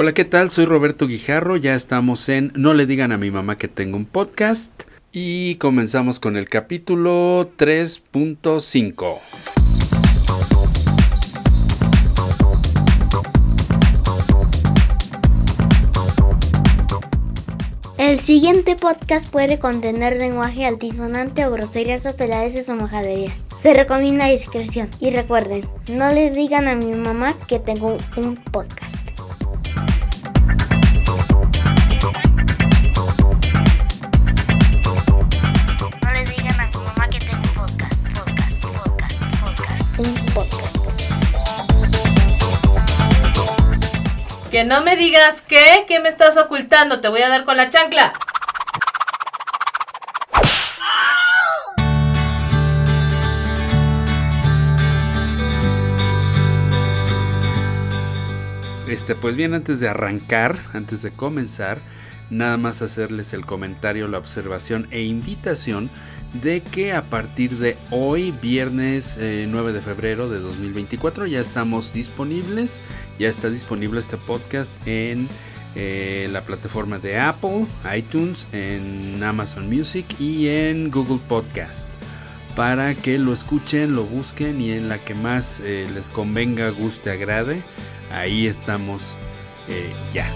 Hola, ¿qué tal? Soy Roberto Guijarro, ya estamos en No le digan a mi mamá que tengo un podcast y comenzamos con el capítulo 3.5. El siguiente podcast puede contener lenguaje altisonante o groserías o peladeces o mojaderías. Se recomienda discreción. Y recuerden, no les digan a mi mamá que tengo un podcast. Que no me digas qué, ¿qué me estás ocultando? Te voy a dar con la chancla. Este, pues bien, antes de arrancar, antes de comenzar, nada más hacerles el comentario, la observación e invitación de que a partir de hoy, viernes eh, 9 de febrero de 2024, ya estamos disponibles, ya está disponible este podcast en eh, la plataforma de Apple, iTunes, en Amazon Music y en Google Podcast. Para que lo escuchen, lo busquen y en la que más eh, les convenga, guste, agrade, ahí estamos eh, ya.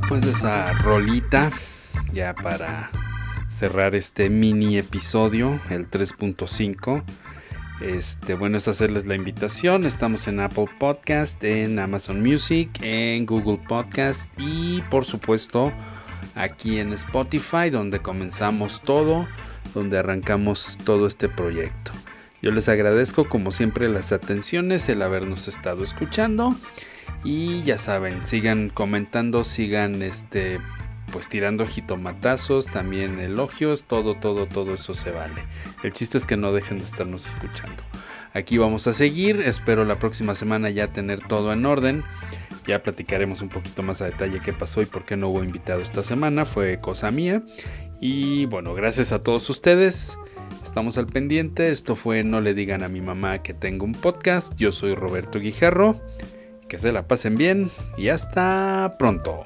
Después de esa rolita, ya para cerrar este mini episodio, el 3.5, Este, bueno, es hacerles la invitación. Estamos en Apple Podcast, en Amazon Music, en Google Podcast y por supuesto aquí en Spotify, donde comenzamos todo, donde arrancamos todo este proyecto. Yo les agradezco como siempre las atenciones, el habernos estado escuchando y ya saben, sigan comentando, sigan este pues tirando jitomatazos, también elogios, todo, todo, todo eso se vale. El chiste es que no dejen de estarnos escuchando. Aquí vamos a seguir, espero la próxima semana ya tener todo en orden. Ya platicaremos un poquito más a detalle qué pasó y por qué no hubo invitado esta semana, fue cosa mía. Y bueno, gracias a todos ustedes. Estamos al pendiente. Esto fue No le digan a mi mamá que tengo un podcast. Yo soy Roberto Guijarro. Que se la pasen bien y hasta pronto.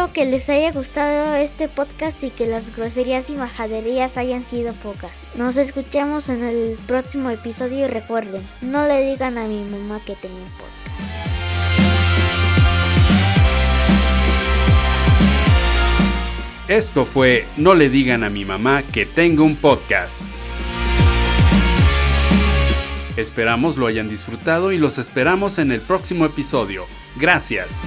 Espero que les haya gustado este podcast y que las groserías y majaderías hayan sido pocas. Nos escuchamos en el próximo episodio y recuerden, no le digan a mi mamá que tengo un podcast. Esto fue No le digan a mi mamá que tengo un podcast. Esperamos lo hayan disfrutado y los esperamos en el próximo episodio. Gracias.